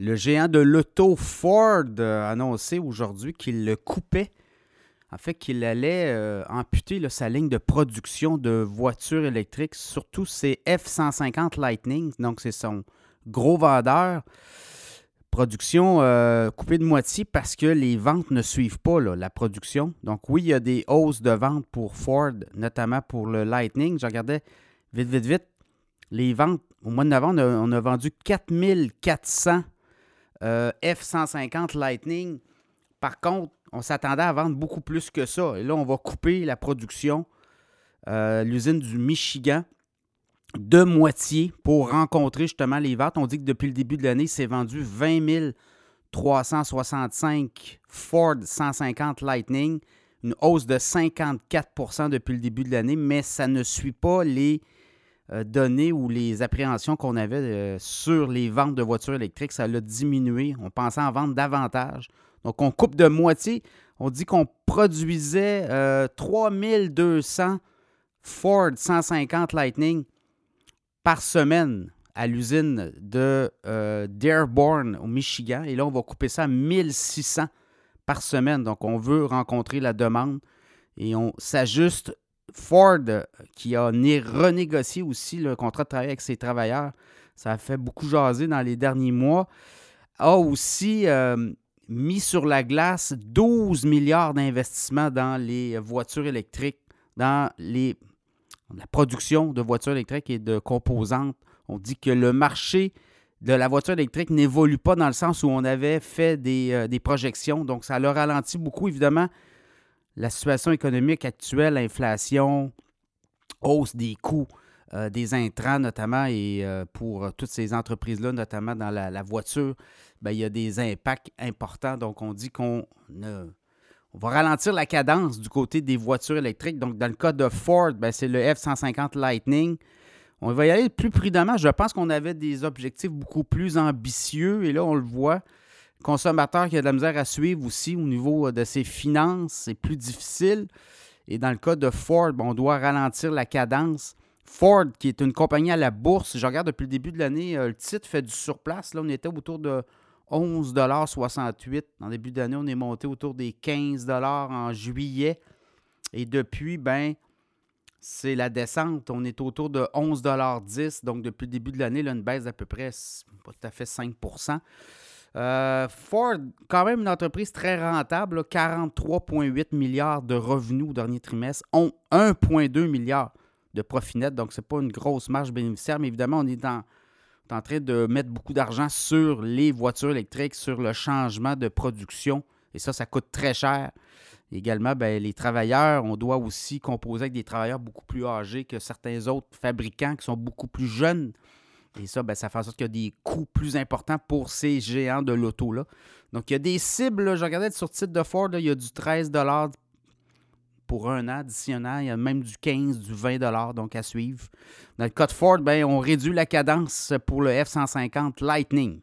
Le géant de l'auto Ford a annoncé aujourd'hui qu'il le coupait, en fait qu'il allait euh, amputer sa ligne de production de voitures électriques, surtout ses F-150 Lightning, donc c'est son gros vendeur. Production euh, coupée de moitié parce que les ventes ne suivent pas la production. Donc oui, il y a des hausses de ventes pour Ford, notamment pour le Lightning. Je regardais vite, vite, vite. Les ventes, au mois de novembre, on a, vendu 4400 euh, F-150 Lightning. Par contre, on s'attendait à vendre beaucoup plus que ça. Et là, on va couper la production. Euh, l'usine du Michigan de moitié pour rencontrer justement les ventes. On dit que depuis le début de l'année, c'est vendu 20 365 Ford 150 Lightning, une hausse de 54% depuis le début de l'année, mais ça ne suit pas les données ou les appréhensions qu'on avait euh, sur les ventes de voitures électriques. Ça a diminué. On pensait en vendre davantage. Donc, on coupe de moitié. On dit qu'on produisait 3200 euh, Ford 150 Lightning par semaine à l'usine de euh, Dearborn au Michigan. Et là, on va couper ça à 1600 par semaine. Donc, on veut rencontrer la demande et on s'ajuste. Ford, qui a renégocié aussi le contrat de travail avec ses travailleurs, ça a fait beaucoup jaser dans les derniers mois, a aussi euh, mis sur la glace 12 milliards d'investissements dans les voitures électriques, dans les la production de voitures électriques et de composantes. On dit que le marché de la voiture électrique n'évolue pas dans le sens où on avait fait des, euh, projections. Donc, ça le ralentit beaucoup, évidemment. La situation économique actuelle, l'inflation, hausse des coûts euh, des intrants notamment, et euh, pour toutes ces entreprises-là, notamment dans la, voiture, ben, il y a des impacts importants. Donc, on dit qu'on on va ralentir la cadence du côté des voitures électriques. Donc, dans le cas de Ford, ben, c'est le F-150 Lightning. On va y aller plus prudemment. Je pense qu'on avait des objectifs beaucoup plus ambitieux et là, on le voit. Consommateur qui a de la misère à suivre aussi au niveau de ses finances, c'est plus difficile. Et dans le cas de Ford, on doit ralentir la cadence. Ford, qui est une compagnie à la bourse, je regarde depuis le début de l'année, euh, le titre fait du surplace. Là, on était autour de 11,68 En début d'année, on est monté autour des 15 en juillet. Et depuis, ben, c'est la descente. On est autour de 11,10 Donc, depuis le début de l'année, une baisse d'à peu près, pas tout à fait 5 euh, Ford, quand même une entreprise très rentable, 43,8 milliards de revenus au dernier trimestre, 1,2 milliard de profit net. Donc, ce n'est pas une grosse marge bénéficiaire, mais évidemment, on est dans en train de mettre beaucoup d'argent sur les voitures électriques, sur le changement de production. Et ça, ça coûte très cher. Également, ben, les travailleurs, on doit aussi composer avec des travailleurs beaucoup plus âgés que certains autres fabricants qui sont beaucoup plus jeunes. Et ça, ben, ça fait en sorte qu'il y a des coûts plus importants pour ces géants de l'auto-là. Donc, il y a des cibles. je regardais sur le site de Ford, il y a du 13 pour un an additionnel. Il y a même du 15, du 20 donc à suivre. Dans le cas de Ford, ben, on réduit la cadence pour le F-150 Lightning.